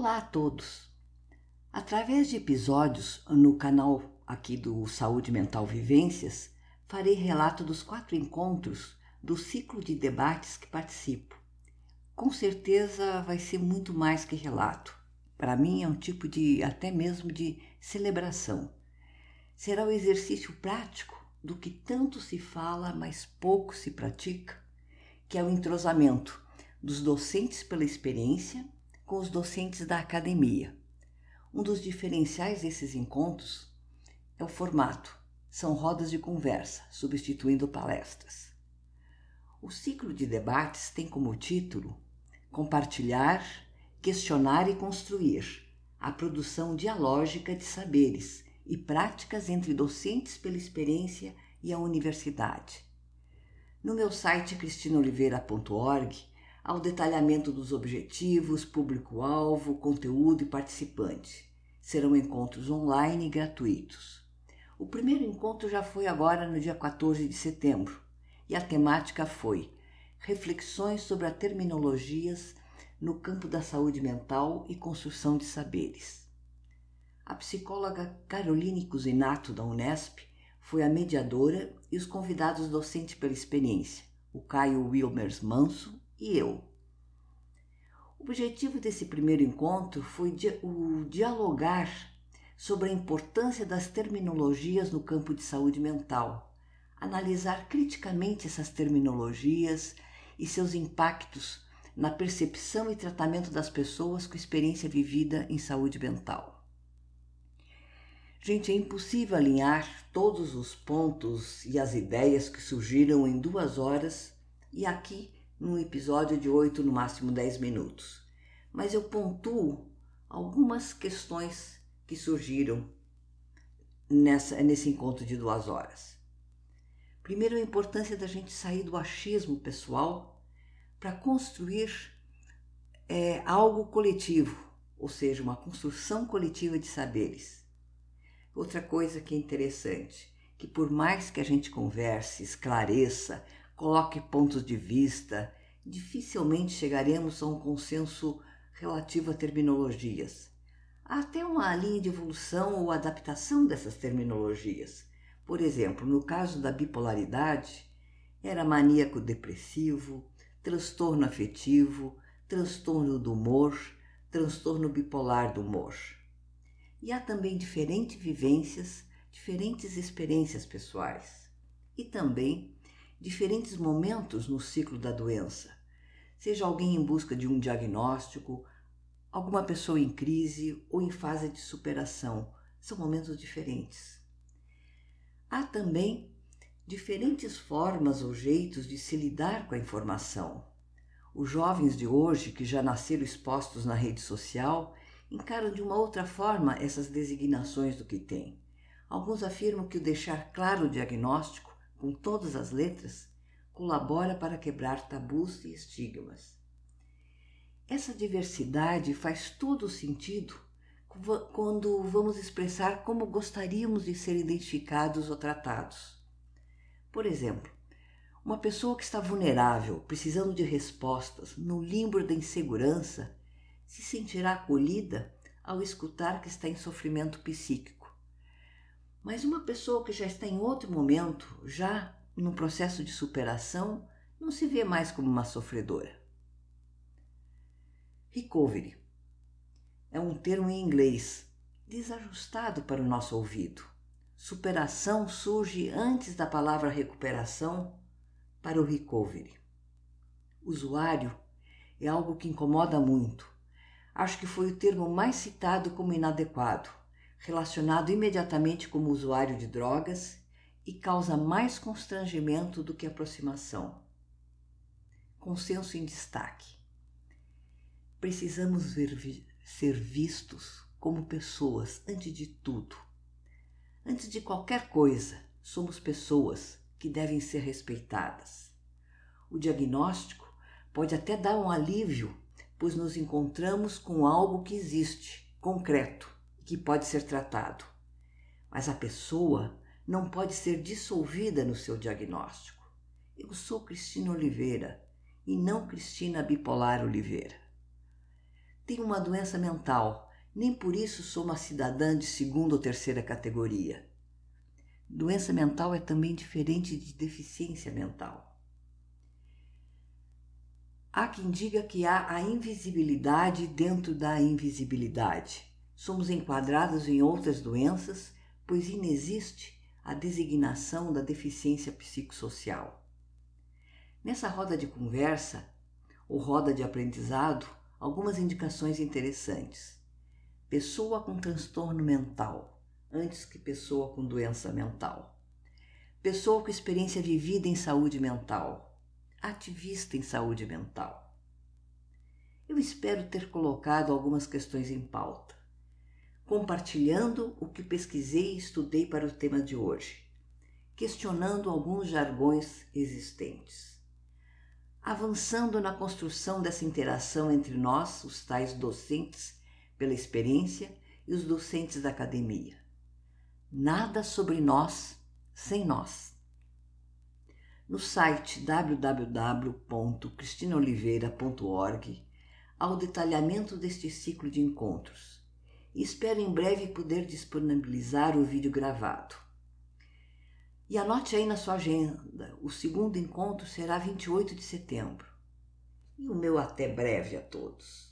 Olá a todos! Através de episódios no canal aqui do Saúde Mental Vivências, farei relato dos quatro encontros do ciclo de debates que participo. Com certeza vai ser muito mais que relato. Para mim é um tipo de até mesmo de celebração. Será o exercício prático do que tanto se fala, mas pouco se pratica, que é o entrosamento dos docentes pela experiência com os docentes da academia. Um dos diferenciais desses encontros é o formato. São rodas de conversa, substituindo palestras. O ciclo de debates tem como título Compartilhar, Questionar e Construir a produção dialógica de saberes e práticas entre docentes pela experiência e a universidade. No meu site cristinoliveira.org ao detalhamento dos objetivos, público-alvo, conteúdo e participante. Serão encontros online e gratuitos. O primeiro encontro já foi agora no dia 14 de setembro e a temática foi Reflexões sobre as terminologias no campo da saúde mental e construção de saberes. A psicóloga Caroline Cusinato, da Unesp, foi a mediadora e os convidados docentes pela experiência, o Caio Wilmers Manso e eu. O objetivo desse primeiro encontro foi o dialogar sobre a importância das terminologias no campo de saúde mental, analisar criticamente essas terminologias e seus impactos na percepção e tratamento das pessoas com experiência vivida em saúde mental. Gente, é impossível alinhar todos os pontos e as ideias que surgiram em duas horas e aqui num episódio de 8, no máximo 10 minutos. Mas eu pontuo algumas questões que surgiram nessa, nesse encontro de duas horas. Primeiro, a importância da gente sair do achismo pessoal para construir é, algo coletivo, ou seja, uma construção coletiva de saberes. Outra coisa que é interessante, que por mais que a gente converse, esclareça, coloque pontos de vista, dificilmente chegaremos a um consenso relativo a terminologias. Há até uma linha de evolução ou adaptação dessas terminologias. Por exemplo, no caso da bipolaridade, era maníaco depressivo, transtorno afetivo, transtorno do humor, transtorno bipolar do humor. E há também diferentes vivências, diferentes experiências pessoais. E também diferentes momentos no ciclo da doença, seja alguém em busca de um diagnóstico, alguma pessoa em crise ou em fase de superação. São momentos diferentes. Há também diferentes formas ou jeitos de se lidar com a informação. Os jovens de hoje, que já nasceram expostos na rede social, encaram de uma outra forma essas designações do que têm. Alguns afirmam que o deixar claro o diagnóstico com todas as letras, colabora para quebrar tabus e estigmas. Essa diversidade faz todo sentido quando vamos expressar como gostaríamos de ser identificados ou tratados. Por exemplo, uma pessoa que está vulnerável, precisando de respostas, no limbo da insegurança, se sentirá acolhida ao escutar que está em sofrimento psíquico mas uma pessoa que já está em outro momento, já no processo de superação, não se vê mais como uma sofredora. Recovery é um termo em inglês desajustado para o nosso ouvido. Superação surge antes da palavra recuperação para o recovery. Usuário é algo que incomoda muito. Acho que foi o termo mais citado como inadequado relacionado imediatamente como usuário de drogas e causa mais constrangimento do que aproximação. Consenso em destaque. Precisamos ver, ser vistos como pessoas antes de tudo. Antes de qualquer coisa, somos pessoas que devem ser respeitadas. O diagnóstico pode até dar um alívio, pois nos encontramos com algo que existe, concreto, que pode ser tratado, mas a pessoa não pode ser dissolvida no seu diagnóstico. Eu sou Cristina Oliveira e não Cristina Bipolar Oliveira. Tenho uma doença mental, nem por isso sou uma cidadã de segunda ou terceira categoria. Doença mental é também diferente de deficiência mental. Há quem diga que há a invisibilidade dentro da invisibilidade. Somos enquadrados em outras doenças, pois inexiste a designação da deficiência psicossocial. Nessa roda de conversa, ou roda de aprendizado, algumas indicações interessantes. Pessoa com transtorno mental, antes que pessoa com doença mental. Pessoa com experiência vivida em saúde mental, ativista em saúde mental. Eu espero ter colocado algumas questões em pauta, compartilhando o que pesquisei e estudei para o tema de hoje, questionando alguns jargões existentes, avançando na construção dessa interação entre nós, os tais docentes pela experiência, e os docentes da academia. Nada sobre nós sem nós. No site www.cristinoliveira.org ao detalhamento deste ciclo de encontros e espero em breve poder disponibilizar o vídeo gravado. E anote aí na sua agenda, o segundo encontro será 28 de setembro. E o meu até breve a todos.